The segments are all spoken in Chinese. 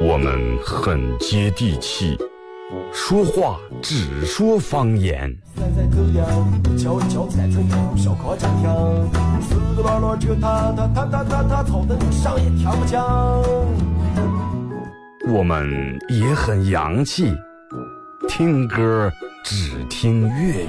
我们很接地气，说话只说方言。我们也很洋气，听歌只听粤语。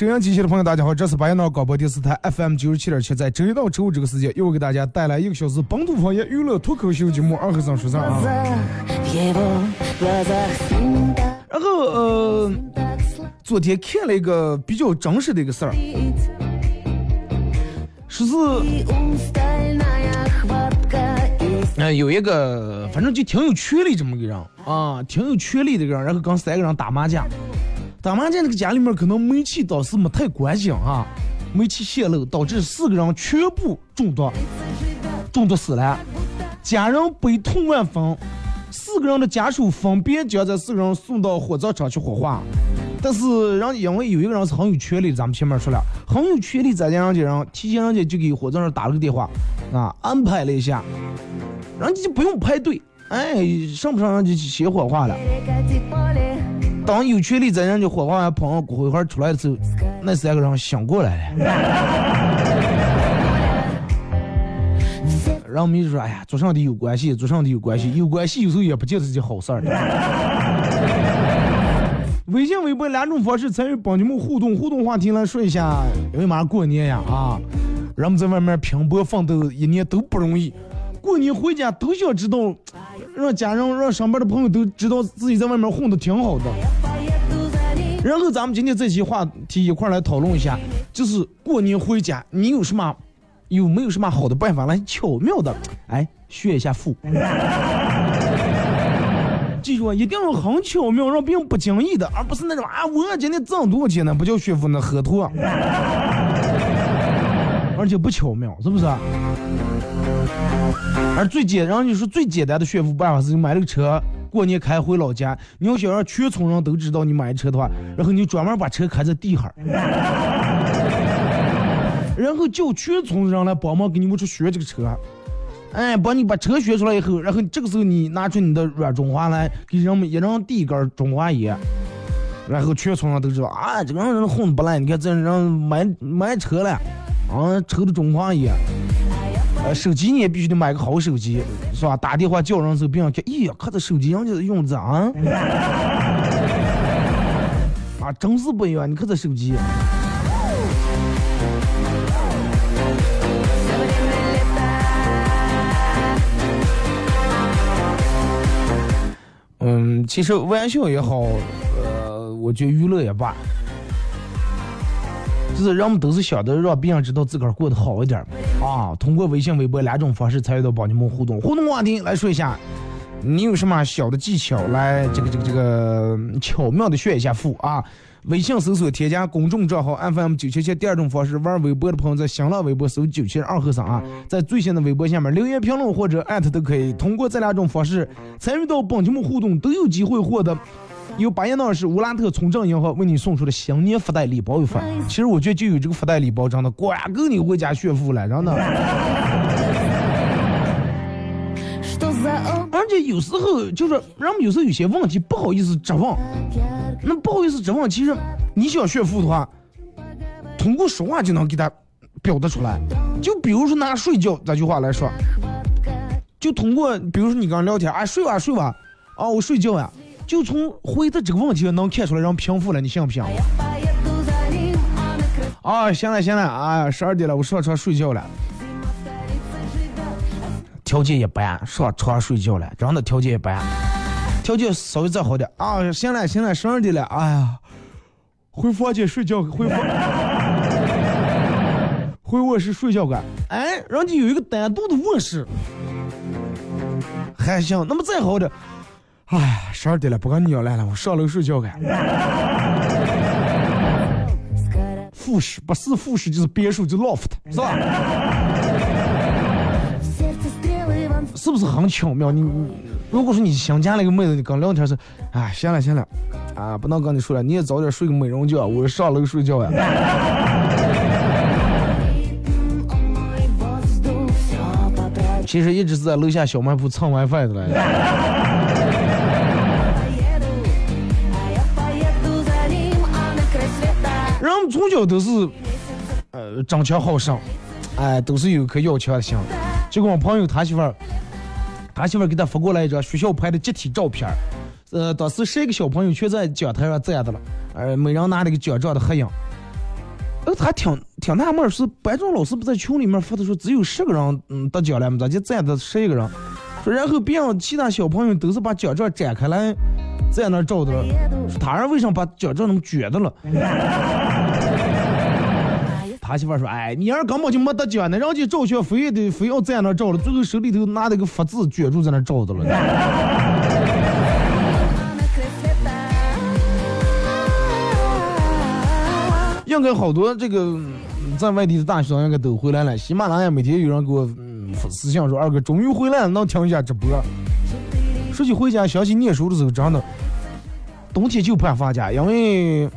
收音机前的朋友，大家好，这是白彦淖广播电视台 FM 九十七点七，在周一到周五这个时间，又给大家带来一个小时本土方言娱乐脱口秀节目《二和尚说事儿》啊。然后呃，昨天看了一个比较真实的一个事儿，说是，嗯，有一个反正就挺有权力这么个人啊，挺有权力的人，然后跟三个人打麻将。打麻将那个家里面可能煤气当时没太关紧啊，煤气泄漏导致四个人全部中毒，中毒死了，家人悲痛万分，四个人的家属分别将这四个人送到火葬场去火化，但是人因为有一个人是很有权利，咱们前面说了，很有权利，再加上这人提前人家就给火葬场打了个电话，啊，安排了一下，人家就不用排队，哎，上不上人就先火化了。当有权利在人家火化完捧上骨灰盒出来的时候，那三个人醒过来了。然后我们就说：“哎呀，做上帝有关系，做上帝有关系，有关系有时候也不见得是件好事儿。”微信、微博两种方式参与帮你们互动，互动话题来说一下，因为马上过年呀啊，人们在外面拼搏奋斗一年都不容易，过年回家都想知道。让家人、让上班的朋友都知道自己在外面混的挺好的。然后咱们今天这期话题一块来讨论一下，就是过年回家，你有什么有没有什么好的办法来巧妙的哎炫一下富？记住啊，一定要很巧妙，让别人不经意的，而不是那种啊我今天挣多少钱呢？不叫炫富，那喝脱。而且不巧妙，是不是？而最简，然后你说最简单的炫富办法是，买了个车，过年开回老家。你要想让全村人都知道你买车的话，然后你专门把车开在地下，然后叫全村人来帮忙给你们去学这个车。哎，帮你把车学出来以后，然后这个时候你拿出你的软中华来，给人们一人递一根中华烟，然后全村人都知道啊，这个人混的不赖，你看这人买买车了，啊，抽的中华烟，呃，手机你也必须得买个好手机，是吧？打电话叫人时候别人看，咦，看这手机人家用着啊，啊，真是不一样，你看这手机。嗯，其实玩笑也好，呃，我觉得娱乐也罢，就是人们都是想的让别人知道自个儿过得好一点啊。通过微信、微博两种方式参与到帮你们互动。互动话题来说一下，你有什么小的技巧来这个这个这个巧妙的炫一下富啊？微信搜索添加公众账号 FM 九七七。第二种方式，玩微博的朋友在新浪微博搜九七二和尚啊，在最新的微博下面留言评论或者艾特都可以。通过这两种方式参与到帮节目互动，都有机会获得由巴彦淖尔市乌拉特村镇银行为你送出的新年福袋礼包一份。其实我觉得就有这个福袋礼包，真的管够你回家炫富了，真的。而且有时候就是人们有时候有些问题不好意思直问。那不好意思，直问其实你想炫富的话，通过说话就能给他表达出来。就比如说拿睡觉这句话来说，就通过比如说你跟人聊天，啊睡吧睡吧，啊我睡觉呀，就从回答这个问题能看出来人贫富了，你信不信？啊行了行了，啊十二点了，我上床睡觉了。条件一般，上床睡觉了，真的条件一般。条件稍微再好点啊！行了行了，十二点了，哎呀，回房间睡觉，回房，回卧室睡觉干。哎，人家有一个单独的卧室，还行。那么再好的，哎，十二点了，不跟你来了，我上楼睡觉干。复式不是复式就是别墅就 loft 是吧？是不是很巧妙？你你。如果说你想加了一个妹子，你刚聊天是，哎，行了行了，啊，不能跟你说了，你也早点睡个美容觉，我上楼睡觉呀。其实一直是在楼下小卖部蹭 WiFi 的来。着从小都是，呃，争强好胜，哎，都是有颗要强的心。结果我朋友他媳妇儿。他媳妇儿给他发过来一张学校拍的集体照片呃，当时十一个小朋友全在讲台上站着了，呃，每人拿了个奖状的合影。呃，他挺挺纳闷，是班长老师不在群里面发的说只有十个人嗯得奖了咋就站着十一个人？说然后别人其他小朋友都是把奖状展开来在那照的，说他人为什么把奖状那么卷的了？他媳妇说：“哎，你儿根本就没得奖呢，人家照相非得非要在那照了，最后手里头拿那个福字卷住在那照的了。”应该好多这个在外地的大学生应该都回来了。喜马拉雅每天有人给我嗯私信说：“二哥终于回来了，能听一下直播。”说起回家，想起念书的时候，真的冬天就怕放假，因为。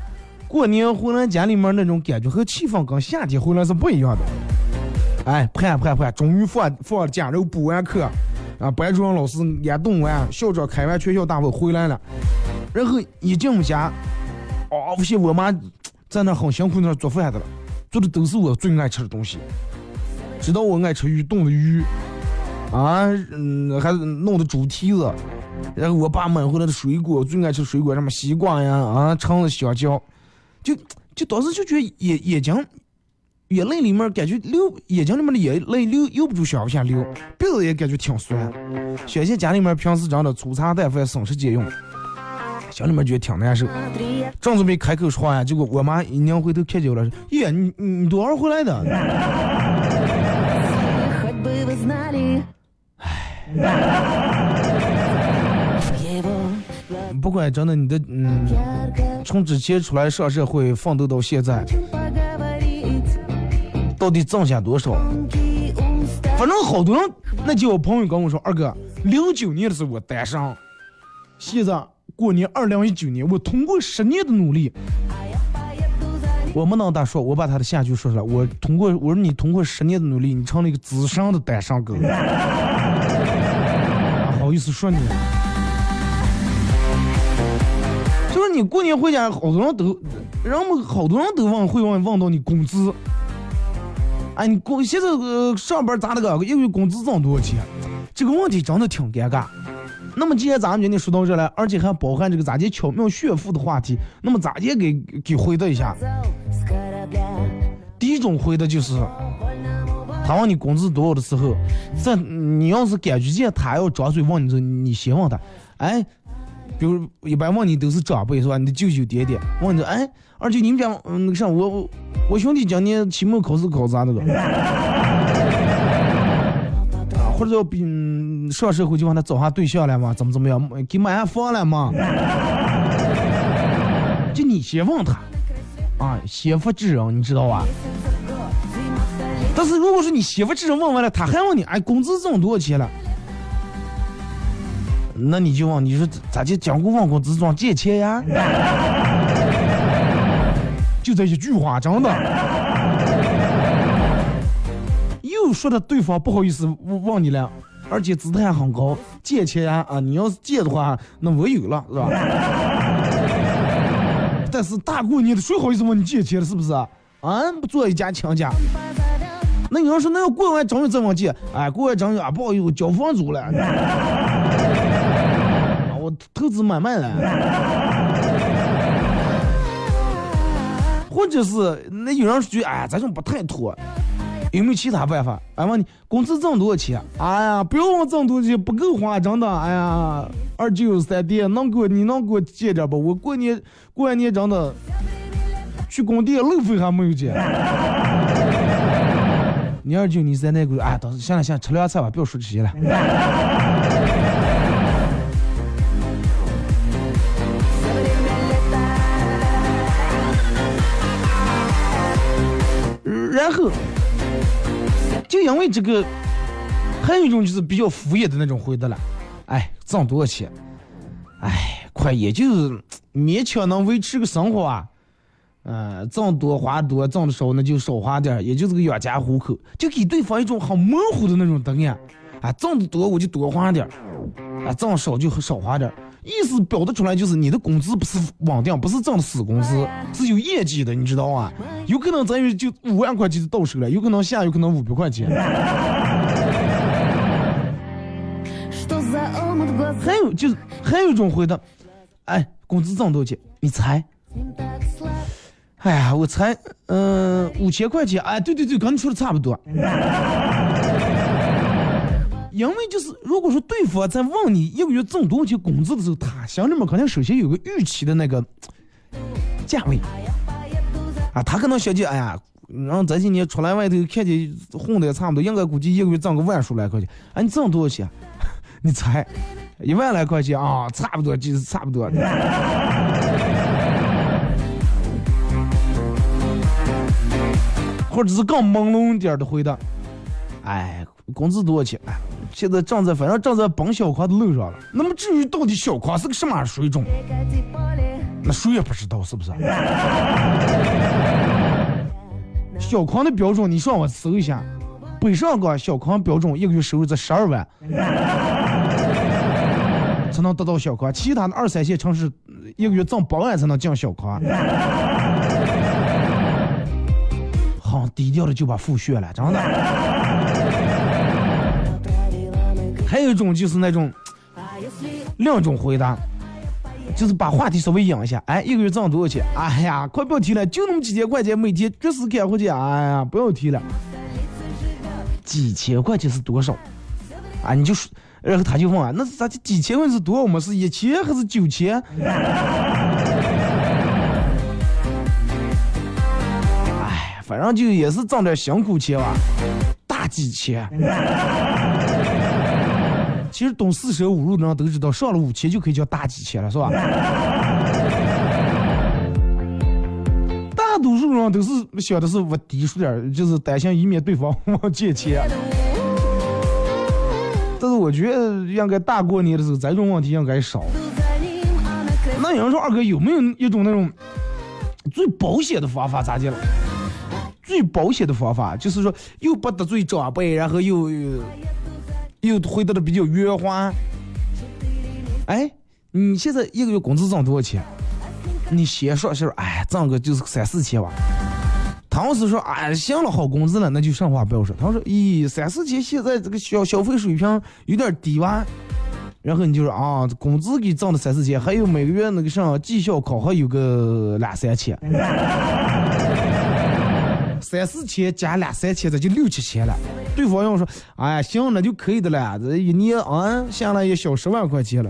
过年回来家里面那种感觉和气氛跟夏天回来是不一样的。哎，盼盼盼，终于放放假，然后补完课，啊，班主任老师也动完，校长开完全校大会回来了，然后一进我家，哦，发现我妈在那很辛苦那做饭的了，做的都是我最爱吃的东西。知道我爱吃鱼，冻的鱼，啊，嗯，还弄的猪蹄子，然后我爸买回来的水果，最爱吃水果，什么西瓜呀，啊，橙子、香蕉。就就当时就觉得眼眼睛眼泪里面感觉流眼睛里面的眼泪流又不住想往下流，鼻子也感觉挺酸。相信家里面平时长的粗茶淡饭省吃俭用，心里面觉得挺难受。正准备开口说话呀，结果我妈一拧回头看见我了，耶，你你多少回来的？哎。不管真的，你的嗯，从之前出来上社会奋斗到现在，到底挣下多少？反正好多人，那几个朋友跟我说，二哥，零九年的时候我单身，现在过年二零一九年，我通过十年的努力，我没能大说，我把他的下句说出来，我通过我说你通过十年的努力，你成了一个资深的单身狗，好意思说你？就是你过年回家，好多人都，人们好多人都问会问问到你工资。哎，你工现在呃上班咋的个？一个月工资挣多少钱？这个问题真的挺尴尬。那么既然咱们今天说到这了，而且还包含这个咋地巧妙炫富的话题，那么咋地给给回答一下？第一种回答就是，他问你工资多少的时候，这你要是感觉见他要张嘴问你这，你先问他，哎，比如一般问你都是长辈是吧？你的舅舅爹爹问你，哎，二舅你们家嗯那个啥，我我我兄弟今年期末考试考咋的个？或者要比上社会就问他找下对象了吗？怎么怎么样？给买下房了吗？就你先问他，啊，先发制人，你知道吧？但是如果说你先发制人问完了，他还问你，哎，工资挣多少钱了？那你就问，你说咋就讲过问工资赚借钱呀？就这一句话，真的。又说的对方不好意思问你了，而且姿态很高，借钱呀啊！你要是借的话，那我有了，是吧？但是大过年的，谁好意思问你借钱了，是不是啊？不做一家亲家。那你要说那要过完正月再问借，哎，过完正月啊，不好意思，交房租了，投资买卖了，或者是那有人说，哎，这种不太妥。有没有其他办法？俺问你，工资挣多少钱？哎呀，不要问挣多少钱，不够花，真的。哎呀，二舅三弟，能给我，你能给我借点不？我过年过完年真的去工地路费还没有借。你二舅你三弟给我，哎，等行了行了，吃凉菜吧，不要说这些了。然后。就因为这个，还有一种就是比较敷衍的那种回答了，哎，挣多少钱？哎，快也就是勉强能维持个生活啊，嗯，挣多花多，挣的少那就少花点，也就是个养家糊口，就给对方一种很模糊的那种答案，啊，挣的多我就多花点，啊，挣少就少花点。意思表达出来就是你的工资不是稳定，不是挣的死工资，是有业绩的，你知道啊？有可能咱有就五万块钱就到手了，有可能下有可能五百块钱。还有就是还有一种回答，哎，工资挣多少钱？你猜？哎呀，我猜，嗯，五千块钱。哎，对对对，跟你说的差不多。因为就是，如果说对方在问你一个月挣多少钱工资的时候，他心里面肯定首先有个预期的那个价位啊，他可能想起，哎呀，然后这些年出来外头看见混的也差不多，应该估计一个月挣个万数来块钱。啊，你挣多少钱？你猜，一万来块钱啊，差不多就是差不多。或者是更朦胧一点的回答，哎。工资多少钱？哎，现在正在，反正正在奔小康的路上了。那么至于到底小康是个什么水准，那谁也不知道，是不是？小康的标准，你上网搜一下，北上广小康标准一个月收入在十二万，才能得到小康。其他的二三线城市一个月挣八万才能进小康。好低调的就把富炫了，真的。还有一种就是那种，另一种回答，就是把话题稍微引一下。哎，一个月挣多少钱？哎呀，快不要提了，就那么几千块钱，每天绝死干活去。哎呀，不要提了。几千块钱是多少？啊，你就说，然后他就问啊，那咋几千块是多少嘛？是一千还是九千？哎，反正就也是挣点辛苦钱吧，大几千。其实懂四舍五入的人都知道，上了五千就可以叫大几千了，是吧？大多数人都是想的是我低出点，就是担心以免对方我借钱。但是我觉得应该大过年的时候，这种问题应该少。那有人说二哥有没有一种那种最保险的方法？咋的了？最保险的方法就是说又不得罪长辈，然后又。又回答的比较圆滑。哎，你现在一个月工资挣多少钱？你先说是哎，挣个就是三四千吧。他要是说哎，行了，好工资了，那就上话不要说。他说咦，三四千现在这个消消费水平有点低吧？然后你就说啊，工资给挣的三四千，还有每个月那个上绩效考核有个两三千，三四千加两三千，这就六七千了。对方要说，哎，行，那就可以的了，这一年啊下来也小十万块钱了。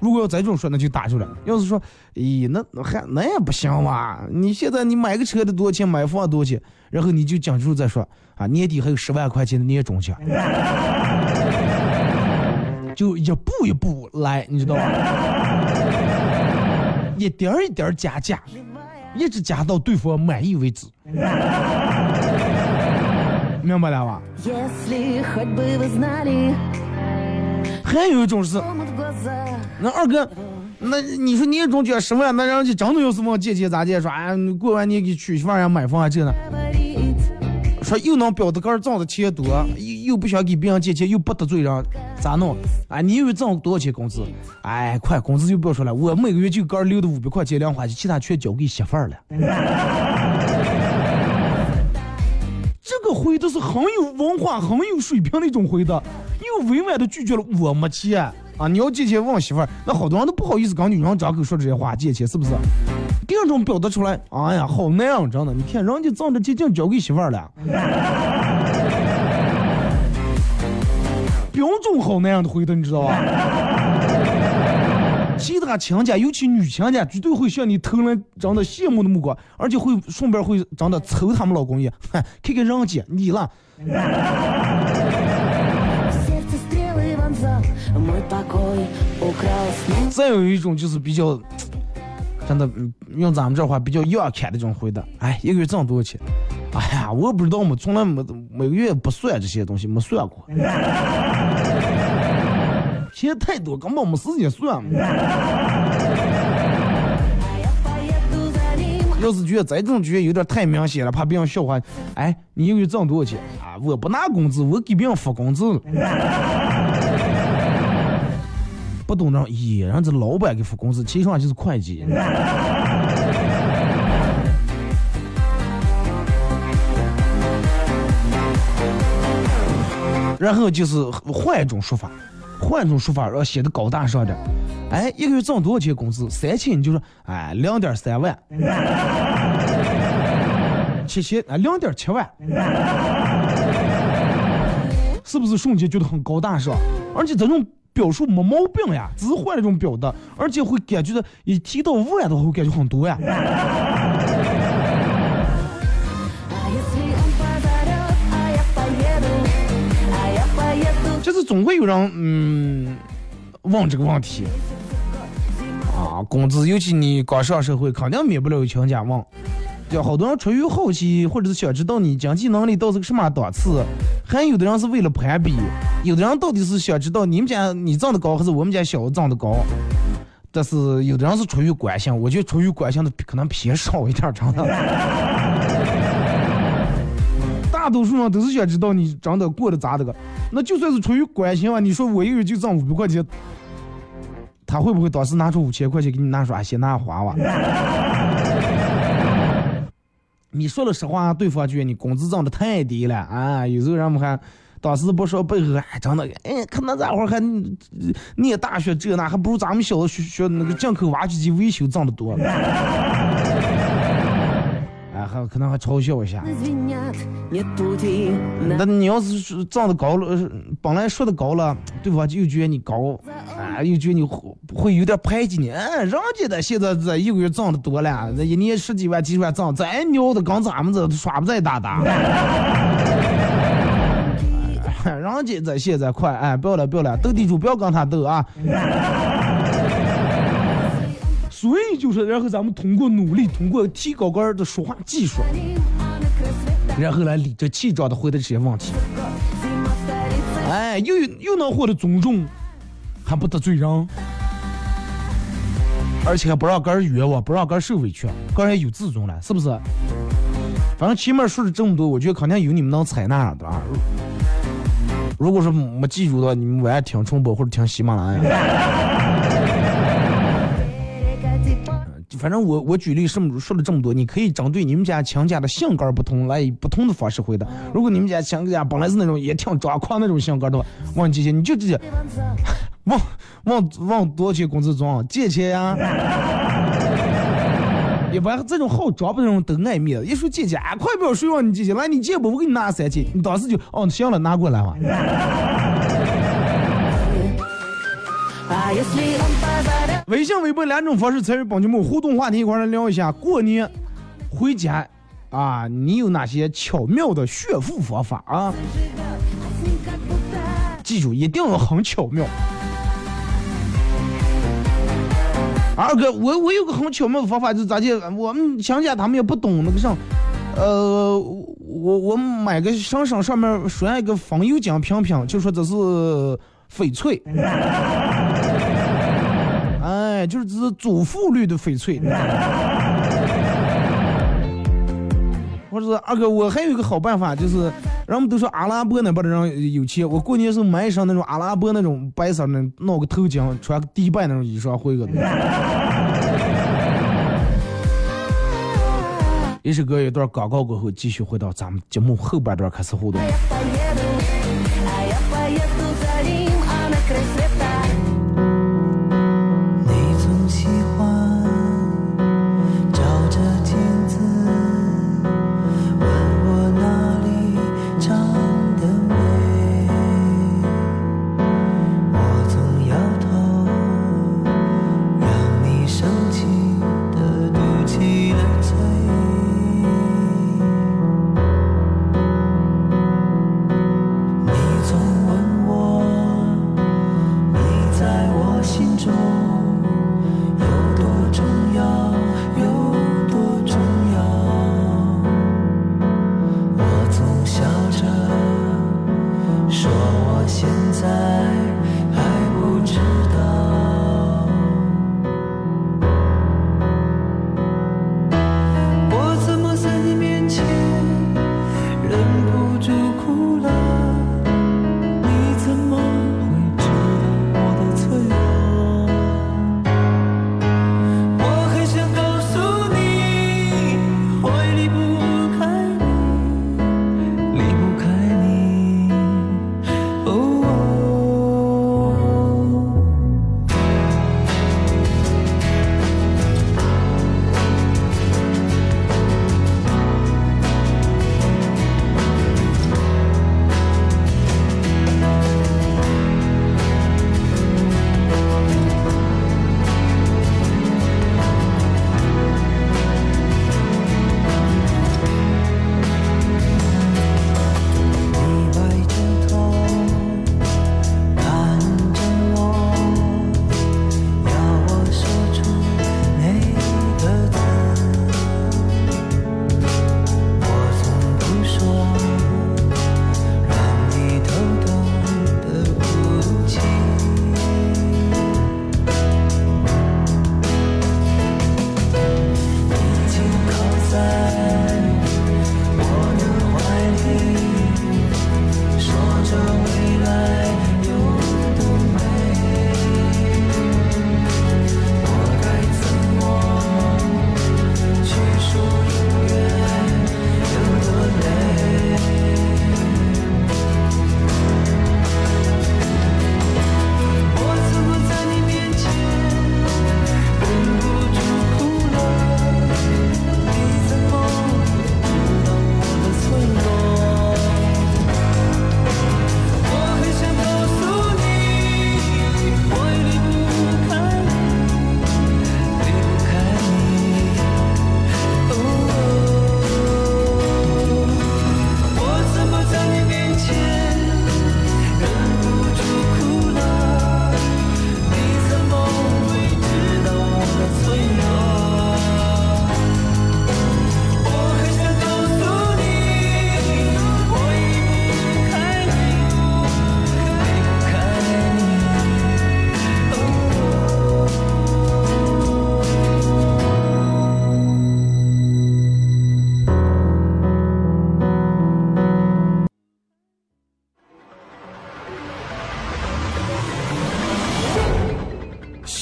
如果要再这么说，那就打住了。要是说，咦，那还那也不行嘛？你现在你买个车得多少钱？买房多少钱？然后你就讲出再说啊，年底还有十万块钱的年终奖。就一步一步来，你知道吧？一点一点加价，一直加到对方满意为止。明白了吧？还有一种是，那二哥，那你说年终奖十万，那人家真的要是往借钱咋借？说哎，过完年给娶媳妇儿买房啊这呢？说又能表的个挣的钱多，又又不想给别人借钱，又不得罪人，咋弄？啊，你以为挣多少钱工资？哎，快，工资就不要说了，我每个月就个留的五百块钱零花钱，其他全交给媳妇儿了。这个回答是很有文化、很有水平的一种回答，又委婉的拒绝了我没钱啊！你要借钱问媳妇儿，那好多人都不好意思跟女人张口说这些话，借钱是不是？第二种表达出来，哎呀，好难啊，真的！你看人家挣的钱净交给媳妇儿了，标准好那样的回答，你知道吧？其他亲家，尤其女亲家，绝对会向你投来真的羡慕的目光，而且会顺便会真的瞅他们老公一眼，看看人家你了。再有一种就是比较。真的，用咱们这话比较洋看的这种回答，哎，一个月挣多少钱？哎呀，我不知道，我从来没每个月不算这些东西，没算过。钱太多，根本没时间算。要是觉得这种觉得有点太明显了，怕别人笑话，哎，你一个月挣多少钱？啊，我不拿工资，我给别人发工资。不懂那，咦，人家老板给付工资，其实上就是会计。然后就是换一种说法，换一种说法，然后写的高大上点。哎，一个月挣多少钱工资？三千，你就说，哎，两点三万。七千，啊，两点七万。是不是瞬间觉得很高大上？而且这种。表述没毛病呀，只是换了一种表达，而且会感觉到一提到万的话，会感觉很多呀。就是总会有人嗯问这个问题啊，工资，尤其你刚上社会，肯定免不了有亲家问。就好多人出于好奇，或者是想知道你经济能力到是个什么档次，还有的人是为了攀比，有的人到底是想知道你们家你挣的高还是我们家小子挣的高，但是有的人是出于关心，我觉得出于关心的可能偏少一点，真的。大多数人都是想知道你真的过得咋的个，那就算是出于关心吧，你说我一个月就挣五百块钱，他会不会当时拿出五千块钱给你拿说啊，先拿花吧？你说了实话，对方觉得你工资涨得太低了啊！有时候人们还当时不说背后哎真的，哎，可能咱会儿还念大学这那，还不如咱们小学学那个进口挖掘机维修挣得多。还可能还嘲笑一下。那你要是长得高了，本来说的高了，对方就觉得你高，啊，又觉得你会会有点排挤你。嗯，人家的现在这一个月挣的多了，这一年十几万、几十万挣，再牛的跟咱们这耍不再大大。人家这现在快，哎，不要了，不要了，斗地主不要跟他斗啊。所以就是，然后咱们通过努力，通过提高个人的说话技术，然后来理直气壮的回答这些问题。哎，又又能获得尊重，还不得罪人，而且还不让个人冤枉，不让个人受委屈，个人有自尊了，是不是？反正前面说了这么多，我觉得肯定有你们能采纳的啊。如果说没记住的话，你们晚上听重播或者听喜马拉雅。反正我我举例这么说了这么多，你可以针对你们家强家的性格不同来以不同的方式回答。如果你们家强家本来是那种也挺抓狂那种性格的话，问姐姐你就直接问问问多少钱工资装借钱呀？一般这种好装不这种都爱面子，一说借钱，快不要说问你借钱，来你借不我给你拿三千，你当时就哦行了拿过来嘛。微信、微博两种方式参与帮节目互动话题，一块来聊一下过年回家啊，你有哪些巧妙的炫富方法啊？记住，一定要很巧妙。二哥，我我有个很巧妙的方法，就是咋的？我们乡下他们也不懂那个啥，呃，我我买个上上上面拴一个风油精瓶瓶，就说这是翡翠。就是这是祖父绿的翡翠。我说二哥，我还有一个好办法，就是人们都说阿拉伯那边的人有钱，我过年时候买一身那种阿拉伯那种白色的，弄个头巾，穿个迪拜那种衣裳回个。一首歌一段广告过后，继续回到咱们节目后半段开始互动。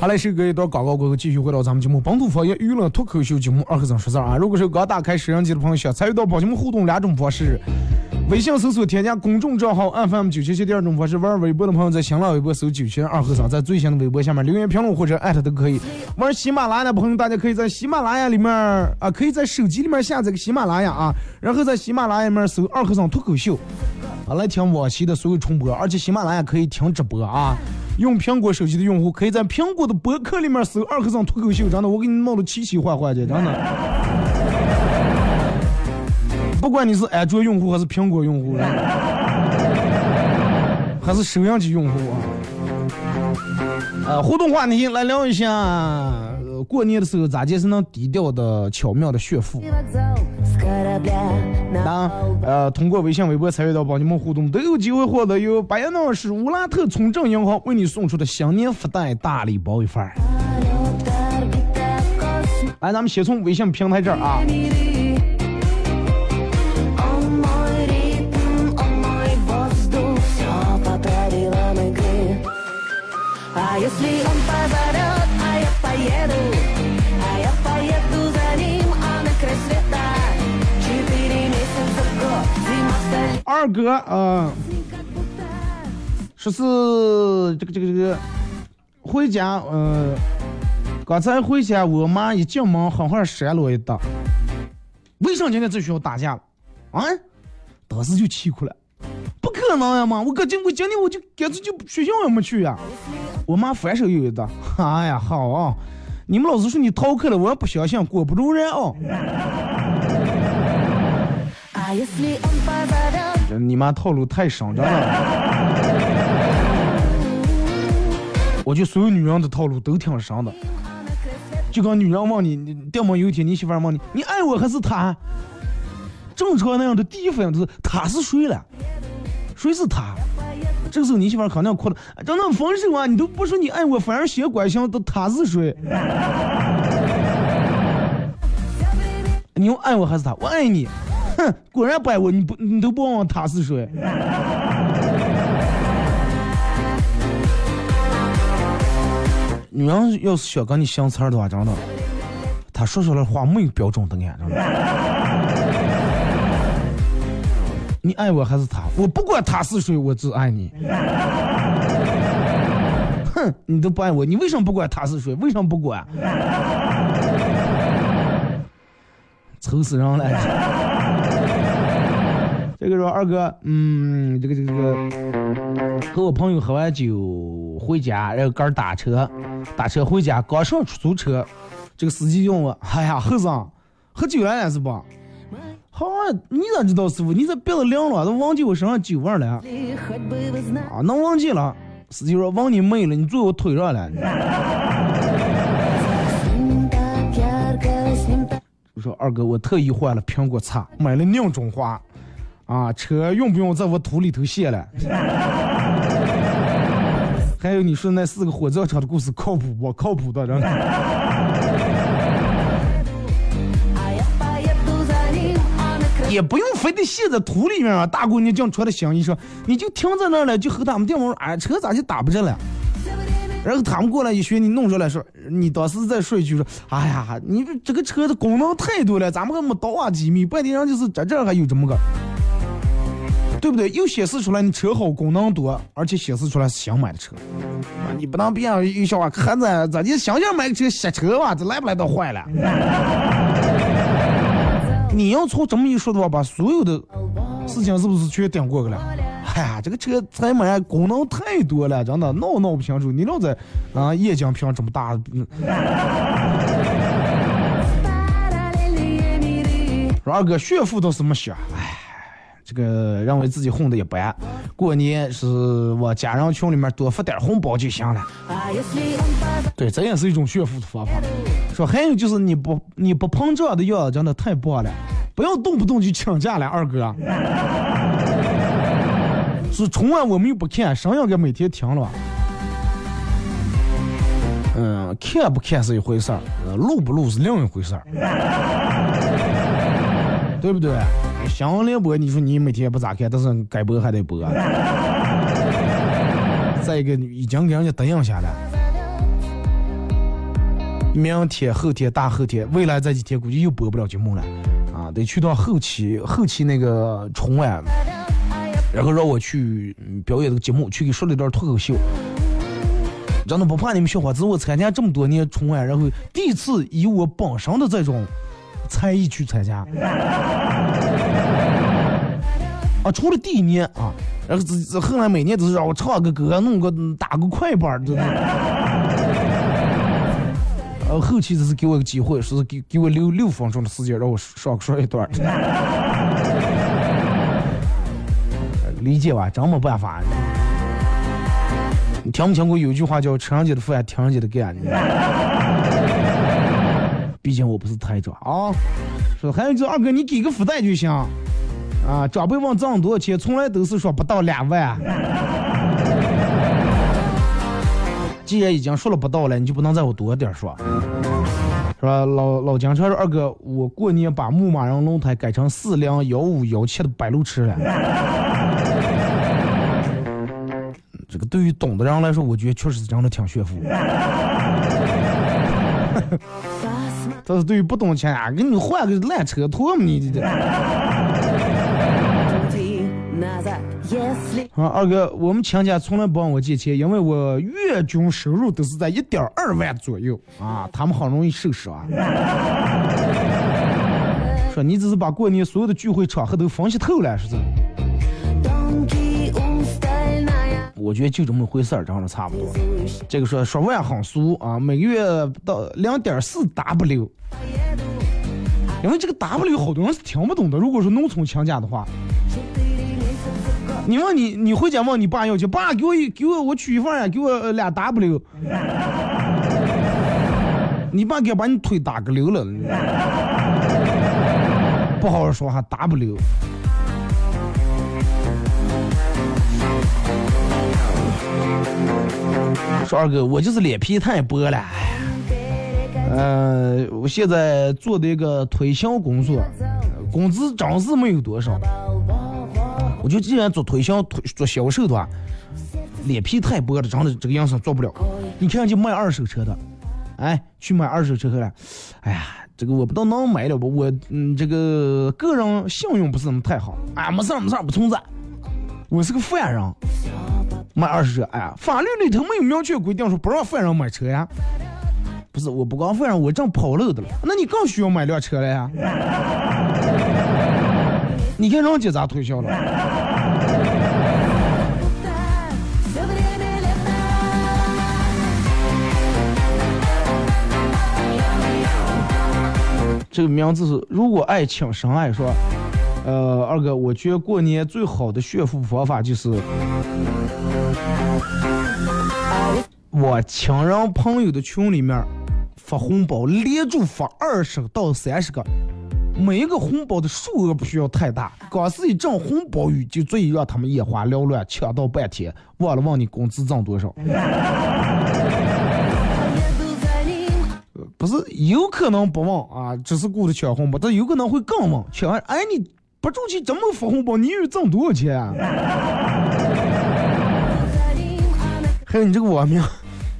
好嘞，是隔一段广告过后，继续回到咱们节目《本土方言娱乐脱口秀》节目二和尚说事儿啊。如果是刚打开摄像机的朋友，想参与到宝节目互动两种方式：微信搜索添加公众账号 FM 九七七；第二种方式，玩微博的朋友在新浪微博搜九七二和尚，在最新的微博下面留言评论或者艾特都可以。玩喜马拉雅的朋友，大家可以在喜马拉雅里面啊，可以在手机里面下载个喜马拉雅啊，然后在喜马拉雅里面搜二和尚脱口秀。啊，来听往期的所有重播，而且喜马拉雅可以听直播啊。用苹果手机的用户可以在苹果的博客里面搜“二和尚脱口秀”，真的，我给你弄得齐齐划划的，真的。不管你是安卓用户还是苹果用户，还是收音机用户啊。呃，互动话题来聊一下，过年的时候咋就是能低调的巧妙的炫富？那呃，通过微信、微博参与到帮你们互动，都有机会获得由白羊市乌拉特村镇银行为你送出的新年福袋大礼包一份。来，咱们先从微信平台这儿啊。二哥，嗯，十四，这个这个这个回家，嗯，刚才回家，我妈一进门，狠狠扇了我一打。为啥今天在学校打架了？啊，当时就气哭了。不可能呀妈，我今我今天我就干脆就学校也没去呀。我妈反手又一打，哎呀，好啊，你们老师说你逃课了，我不相信，果不住人哦。你妈套路太深，真的。我觉得所有女人的套路都挺深的，就跟女人问你，你要么有一天你媳妇儿问你，你爱我还是他？正常那样的第一反应就是他是谁了？谁是他？这个时候你媳妇肯定哭了，真的分手啊！你都不说你爱我，反而先关心的他是谁？你又爱我还是他？我爱你。哼，果然不爱我，你不你都不问问他是谁？女人要是想跟你相词儿的话，真的，她说出来话没有标准答案，真的。你爱我还是他？我不管他是谁，我只爱你。哼，你都不爱我，你为什么不管他是谁？为什么不管？愁死人了。这个说二哥，嗯，这个这个、这个、和我朋友喝完酒回家，然后刚打车，打车回家，刚上出租车，这个司机问我，哎呀，后生，喝酒了是不？好、啊，你咋知道师傅？你咋鼻子凉了？都忘记我身上酒味了？啊，能忘记了？司机说忘你妹了，你坐我腿上了。我说二哥，我特意换了苹果茶，买了酿种花。啊车用不用在我土里头卸了。还有你说那四个火葬场的故事靠谱不？靠谱的人 也不用非得卸在土里面啊大姑娘就穿着新衣裳你就停在那了就和他们电话说：“哎车咋就打不着了？然后他们过来一学你弄出来说你当时再说一句说哎呀你这个车的功能太多了咱们还没到啊几米外地人就是在这还有这么个对不对？又显示出来你车好，功能多，而且显示出来是想买的车，啊，你不能别让有小娃看着，咋你想想买个车洗车哇，这来不来都坏了。你要从这么一说的话，把所有的事情是不是全顶过去了？哎呀，这个车才买功能太多了，真的闹闹不清楚。你老在啊，液晶屏这么大，嗯二哥炫富倒是没学，哎，这个认为自己混的一般，过年是我家人群里面多发点红包就行了。对，这也是一种炫富的方法。说还有就是你不你不膨胀的样子真的太棒了，不要动不动就请假了，二哥。是春晚我们又不看，谁应该每天听了？嗯，看不看是一回事儿，录不录是另一回事儿，对不对？新闻联播，你说你每天不咋看，但是该播还得播。再一个，已经给人家答应下来，明天、后天、大后天，未来这几天估计又播不了节目了，啊，得去到后期，后期那个春晚。然后让我去嗯表演这个节目，去给说了一段脱口秀。真的不怕你们笑话，只是我参加这么多年春晚，然后第一次以我本身的这种才艺去参加。啊，除了第一年啊，然后这这后来每年都是让我唱个歌，弄个打个快板儿，这。呃，后期只是给我个机会，说是给给我留六分钟的时间，让我上说一段。理解吧，真没办法。你听没听过有句话叫“吃人家的饭，听人家的干”？毕竟我不是台长啊。说还有就二哥，你给个福袋就行。啊，长辈问挣多少钱，从来都是说不到两万。既然已经说了不到了，你就不能再我多点说。是吧？老老江说二哥，我过年把牧马人轮胎改成四零幺五幺七的摆路车了。这个对于懂的人来说，我觉得确实是真的挺炫富。但是对于不懂钱啊，给你换个烂车托嘛你这。啊，二哥，我们亲家从来不让我借钱，因为我月均收入都是在一点二万左右啊，他们很容易收拾啊。说你只是把过年所有的聚会场合都分析透了，是不是？我觉得就这么回事儿，真的差不多。这个说说外行俗啊，每个月到两点四 W，因为这个 W 好多人是听不懂的。如果说农村亲家的话，你问你，你回家问你爸要钱，爸给我一给我我娶一份呀，给我俩 W，你爸该把你腿打个溜了，不好好说话 W。说二哥，我就是脸皮太薄了，呃，我现在做的一个推销工作，工资真是没有多少。我就既然做推销、推做销售的话，脸皮太薄了，真的这个样子做不了。你看，就卖二手车的，哎，去买二手车去了，哎呀，这个我不知道能买了不？我嗯，这个个人信用不是那么太好，哎，没事没事，不存在。我是个犯人，买二手车，哎呀，法律里头没有明确规定说不让犯人买车呀。不是，我不光犯人，我正跑路的了，那你更需要买辆车了呀。你看人家咋推销了？这个名字是如果爱情深爱说，呃，二哥，我觉得过年最好的炫富方法就是，我亲人朋友的群里面发红包，连住发二十个到三十个。每一个红包的数额不需要太大，光是一阵红包雨就足以让他们眼花缭乱，抢到半天，忘了问你工资挣多少。不是有可能不问啊，只是顾着抢红包，但有可能会更问抢完，哎，你不住去这么发红包，你以为挣多少钱啊？还有你这个网名，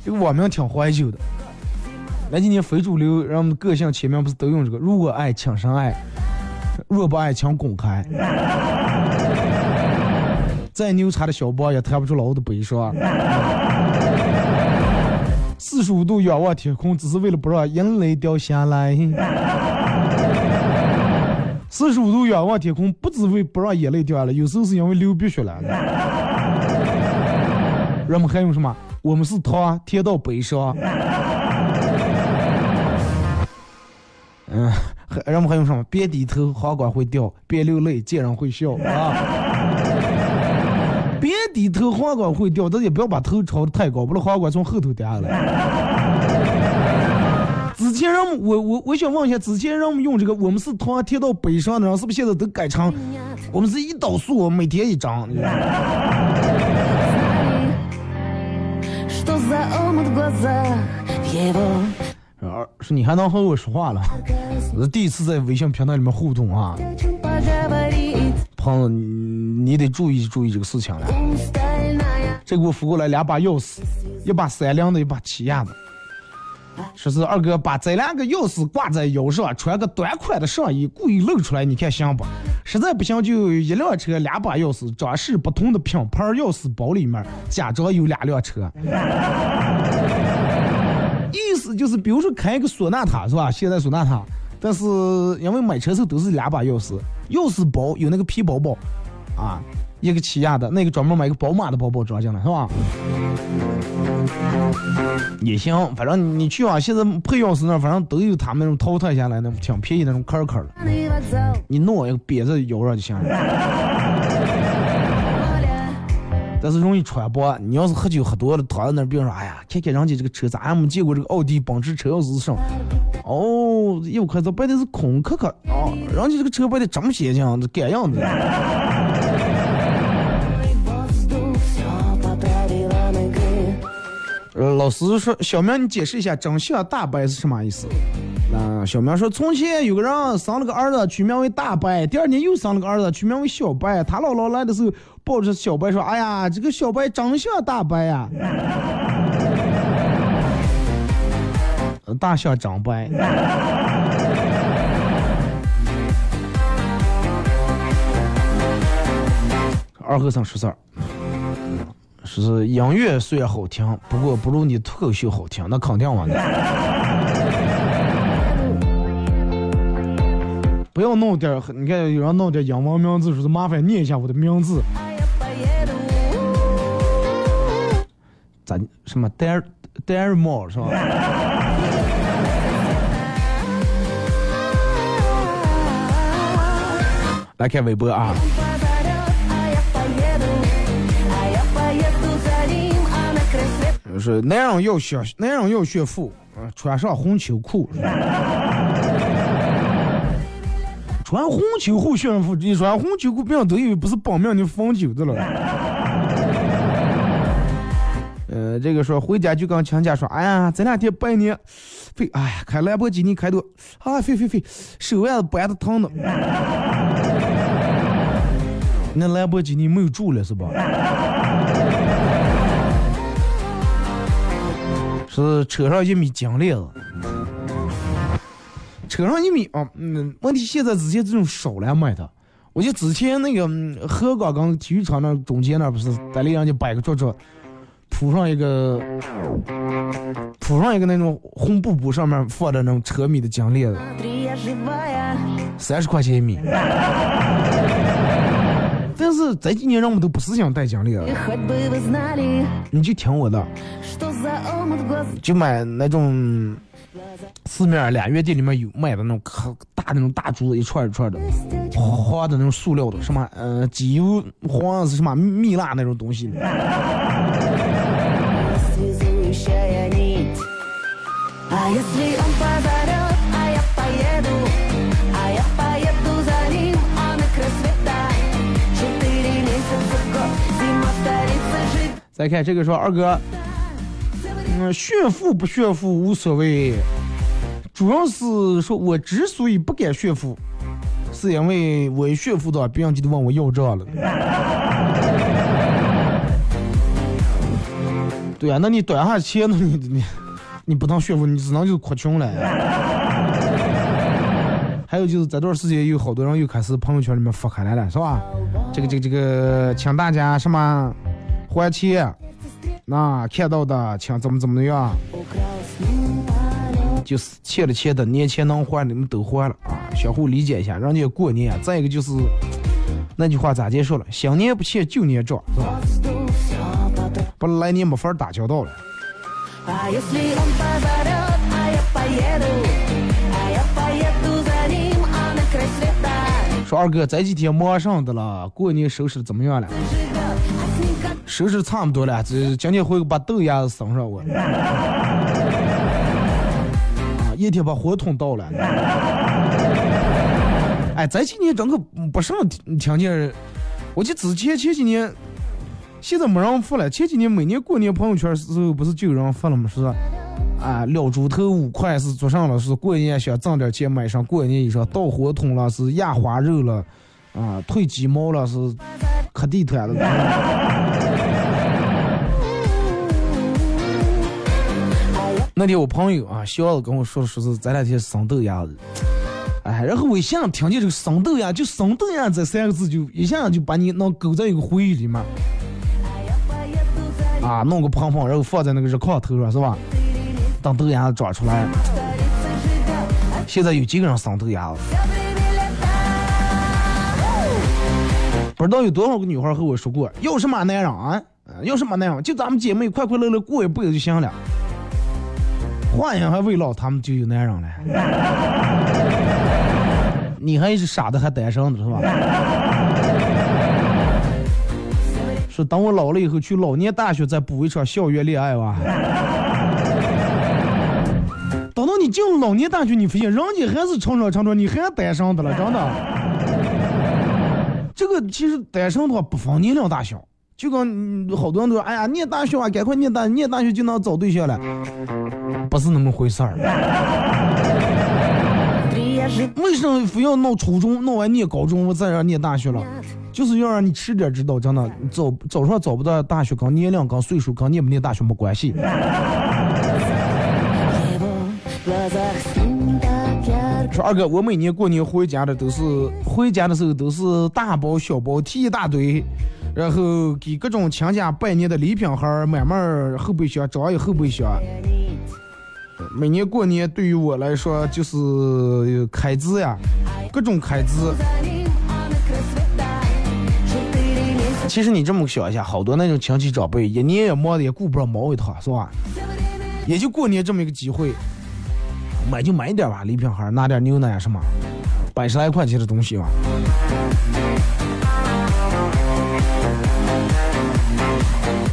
这个网名挺怀旧的。那几年非主流，人们个性前面不是都用这个“如果爱，请深爱；若不爱，请公开”。再牛叉的小波也谈不出老的悲伤。四十五度仰望天空，只是为了不让眼泪掉下来。四十五度仰望天空，不只为不让眼泪掉下来，有时候是因为流鼻血了。人们还用什么？我们是糖，甜到悲伤。嗯，还人们还用什么？别低头，皇冠会掉；别流泪，见人会笑啊。别低头，皇冠会掉，但也不要把头朝的太高，不然皇冠从后头掉下来。之前人们，我我我想问一下，之前人们用这个“我们是糖，甜到悲伤”的人，是不是现在都改成“我们是胰岛素，每天一张”？ Что за омут в глазах его 说你还能和我说话了，是第一次在微信平台里面互动啊。胖子，你得注意注意这个事情了。这给我扶过来两把钥匙，一把三菱的，一把起亚的。说是二哥把这两个钥匙挂在腰上，穿个短款的上衣，故意露出来，你看行不？实在不行就一辆车两把钥匙，装饰不同的品牌钥匙包里面，假装有两辆车。意思就是，比如说开一个索纳塔是吧？现代索纳塔，但是因为买车时候都是两把钥匙，钥匙包有那个皮包包，啊，一个起亚的，那个专门买个宝马的包包装进来是吧？也行，反正你去啊，现在配钥匙那儿，反正都有他们那种淘汰下来的，挺便宜那种壳壳的，你弄一个别着油上就行了。但是容易传播。你要是喝酒喝多了，躺在那儿，别说，哎呀，看看人家这个车，咱还没见过这个奥迪、奔驰车钥匙什么。哦，一块子摆的是空壳壳啊，人家这个车摆的这么先进，这干样子。老师说，小明，你解释一下“真相大白”是什么意思？那小明说，从前有个人生了个儿子，取名为大白；第二年又生了个儿子，取名为小白。他姥姥来的时候。抱着小白说：“哎呀，这个小白真像大白呀、呃 大象长白。二和尚说事儿。是音乐虽然好听，不过不如你脱口秀好听，那肯定完的。不要弄点，你看有人弄点英文名字，说是麻烦念一下我的名字，咱什么 Dare Dare More 是吧？来看微博啊。就是男人要学，男人要炫富，穿、上红秋裤。穿红秋裤炫富，你穿红秋裤，别人都以为不是帮命的疯酒的了。呃，这个说回家就跟亲家说，哎呀，这两天拜年，飞，哎呀，开兰博基尼开多，啊，飞飞飞，手腕子掰的疼的。那兰博基尼没有住了是吧？是车上一米金链子，车上一米啊，嗯，问题现在之前这种少了买的。我就之前那个嗯河港跟体育场那中间那不是在那人家摆个桌桌，铺上一个铺上一个那种红布布上面放着那种车米的奖励三十块钱一米。但是这几年让我们都不是想带奖励了你就听我的就买那种四面俩月店里面有卖的那种可大那种大珠子一串一串的花的那种塑料的什么呃机油黄是什么蜜蜡那种东西。的再看这个说二哥嗯，炫富不炫富无所谓，主要是说我之所以不敢炫富，是因为我一炫富的话，别人就得问我要账了。对呀、那你短下钱，那你你你不能炫富，你只能就是哭穷了。还有就是这段时间有好多人又开始朋友圈里面发开来了，是吧？这个这个这个，请大家什么还钱，那看到的请怎么怎么的，就是欠了钱的，年前能还的，你们都还了啊，相互理解一下，让人家过年，再一个就是那句话咋结束了，想年不欠旧年账，不来年没法打交道了。说二哥，这几天忙上的了，过年收拾的怎么样了？收拾差不多了，这今天回去把豆芽子送上我。啊，一天把火桶倒了。哎，这几年真可不上听见，我记得之前前几年，现在没人发了。前几年每年过年朋友圈时候不是就有人发了吗？是啊，撂猪头五块是做上了，是过年想挣点钱买上过年衣裳，倒火桶了，是压花肉了，啊，退鸡毛了，是磕地毯了。那天我朋友啊，小子跟我说说是咱俩天生豆芽子，哎，然后我一下听见这个生豆芽，就生豆芽这三个字，就一下就把你能勾在一个回忆里面。啊，弄个盆盆，然后放在那个热炕头上，是吧？等豆芽子长出来。现在有几个人生豆芽子？不知道有多少个女孩和我说过，要什么男人？啊要什么男人？就咱们姐妹快快乐乐过一辈子就行了。幻想还未老，他们就有男人了。你还是傻的，还单身的是吧？说等我老了以后去老年大学再补一场校园恋爱吧。等到你进入老年大学，你发现人家还是成长成长，你还单身的了，真的。这个其实单身的话不分年龄大小，就跟好多人都说，哎呀，念大学啊，赶快念大，念大学就能找对象了，不是那么回事儿。为什么非要弄初中？弄完念高中，我再让念大学了，就是要让你吃点，知道真的。早早上找不到大学，跟年龄、跟岁数、跟念不念大学没关系。说二哥，我每年过年回家的都是，回家的时候都是大包小包，提一大堆。然后给各种亲家拜年的礼品盒、买卖后备箱、装个后备箱。每年过年对于我来说就是开支呀，各种开支。其实你这么想一下，好多那种亲戚长辈一年也忙的也顾不上忙一趟，是吧？也就过年这么一个机会，买就买点吧，礼品盒拿点牛奶什么，百十来块钱的东西吧。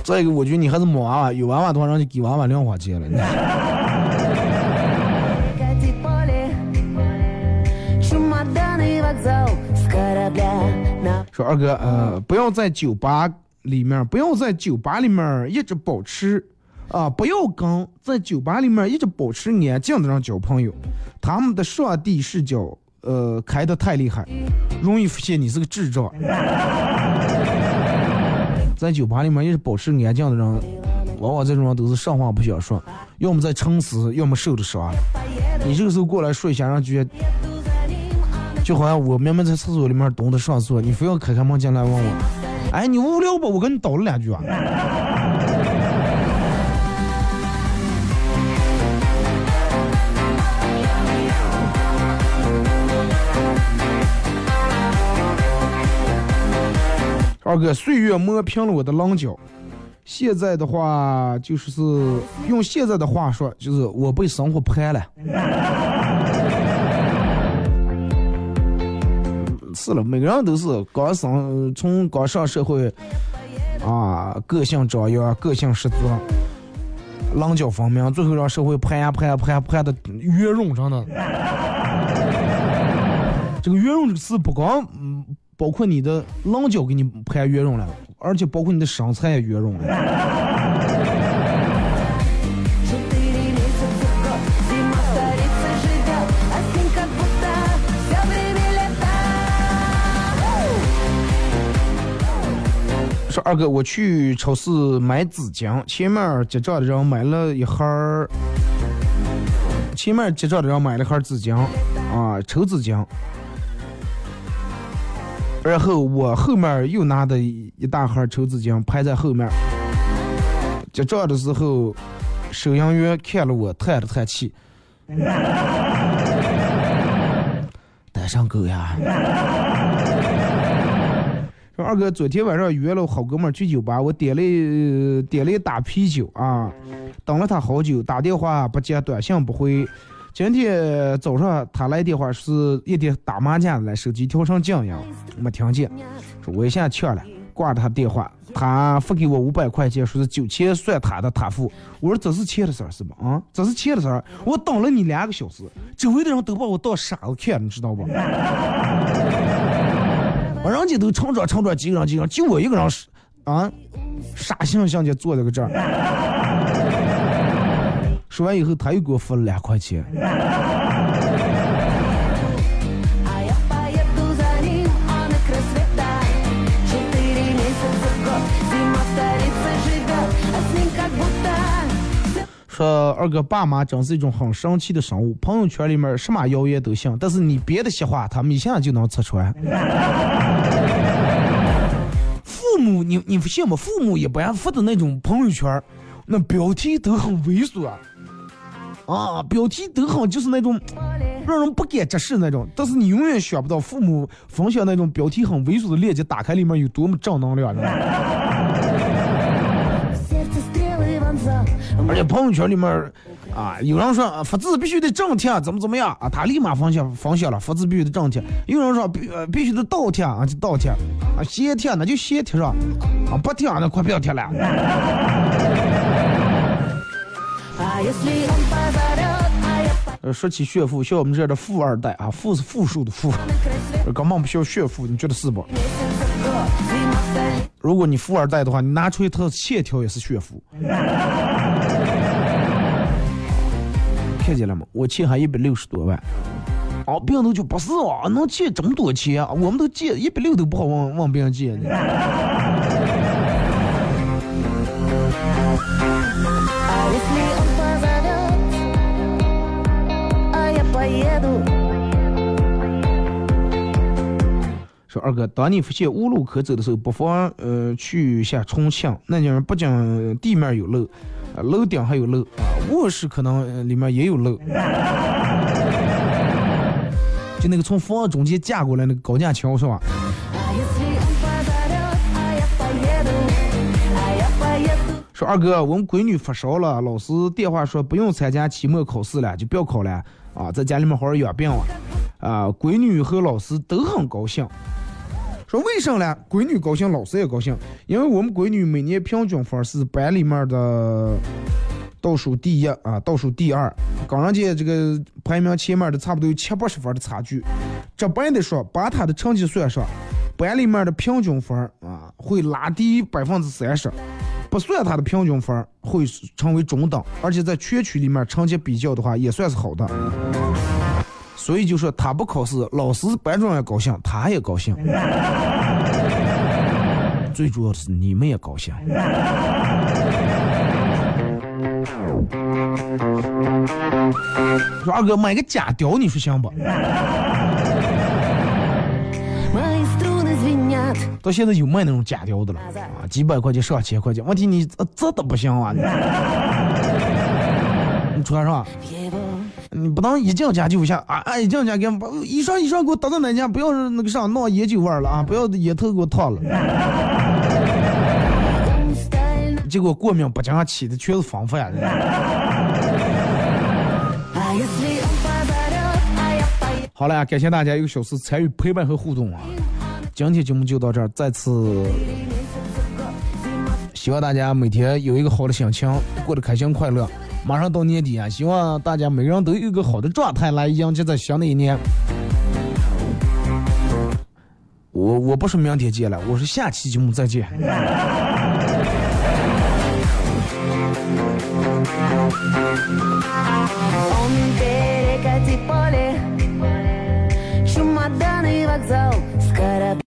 再一个我觉得你还是母娃娃有娃娃的话让你给娃娃零花钱了说二哥呃不要在酒吧里面不要在酒吧里面一直保持啊不要跟在酒吧里面一直保持年静的人交朋友他们的上帝视角呃开的太厉害容易发现你是个智障。在酒吧里面一直保持安静的人，往往这种人都是上话不想说，要么在撑死，要么受着伤。你这个时候过来说一下，让觉就好像我明明在厕所里面懂得上厕所，你非要开开门进来问我，哎，你无聊不？我跟你叨了两句啊。二哥，岁月磨平了我的棱角。现在的话，就是是用现在的话说，就是我被生活拍了。是了，每个人都是刚上，从刚上社会啊，个性张扬，个性十足，棱角分明，最后让社会拍呀拍呀拍呀拍的圆融，真的。这个圆融这个词不光嗯包括你的棱角给你拍圆润了，而且包括你的身材也圆润了。说二哥，我去超市买纸巾，前面结账的人买了一盒儿，前面结账的人买了盒儿纸巾啊，抽纸巾。然后我后面又拿的一一大盒抽纸巾排在后面。结账的时候，收银员看了我，叹了叹气。单身狗呀！说二哥，昨天晚上约了好哥们儿去酒吧，我点了一点了一打啤酒啊，等了他好久，打电话不接，短信不回。今天早上他来电话是一天打麻将来，手机调成静音，没听见。说我一下呛了，挂了他电话。他付给我五百块钱，说是酒钱算他的，他付。我说这是钱的事儿是吧？啊，这是钱的事儿。我等了你两个小时，周围的人都把我当傻子看，你知道不？人家都成桌成桌，几个人几个人，就我一个人是啊，傻性性的坐在个这儿。说完以后，他又给我付了两块钱。说二哥，爸妈真是一种很神奇的生物，朋友圈里面什么谣言都信，但是你别的瞎话，他们一下就能拆穿。父母，你你信吗？父母一般发的那种朋友圈，那标题都很猥琐。啊，标题都好就是那种让人不敢直视那种，但是你永远想不到父母分享那种标题很猥琐的链接，打开里面有多么正能量。而且朋友圈里面啊，有人说发字必须得正贴，怎么怎么样啊？他立马分享分享了，发字必须得正贴。有人说必必须得倒贴啊，就倒贴啊，斜贴那就斜贴上，啊不贴那快不要贴了。呃，说起炫富，像我们这样的富二代啊，富是富庶的富，根本不需要炫富，你觉得是不？如果你富二代的话，你拿出一套欠条也是炫富。看见了吗？我欠他一百六十多万。啊，病毒就不是啊，能借这么多钱，我们都借一百六都不好，问问别人借呢。说二哥，当你发现无路可走的时候，不妨呃去一下重庆。那地方不仅地面有漏，啊，楼顶还有漏啊，卧室可能里面也有漏。就那个从房子中间架过来那个高架桥，是吧？说二哥，我们闺女发烧了，老师电话说不用参加期末考试了，就不要考了。啊，在家里面好好养病了。啊，闺女和老师都很高兴。说为什么呢？闺女高兴，老师也高兴，因为我们闺女每年平均分是班里面的倒数第一啊，倒数第二，跟人家这个排名前面的差不多有七八十分的差距。这白的说，把她的成绩算上，班里面的平均分啊会拉低百分之三十。不算他的平均分会成为中等，而且在全区里面成绩比较的话也算是好的。所以就说他不考试，老师班主任也高兴，他也高兴。最主要的是你们也高兴。说二哥买个假貂，你说行不？到现在有卖那种假貂的了啊几百块钱上千块钱问题你真的不行啊你。穿上你不能一进家就下啊一进家给一双一双给我倒到哪家不要那个啥闹野酒味了啊不要的烟头给我烫了。结果过敏不讲起的全是防范好了感谢大家一个小时参与陪伴和互动啊。今天节目就到这儿再次希望大家每天有一个好的心情过得开心快乐。马上到年底啊希望大家每个人都有一个好的状态来迎接在新的一年。我我不是明天见了我是下期节目再见。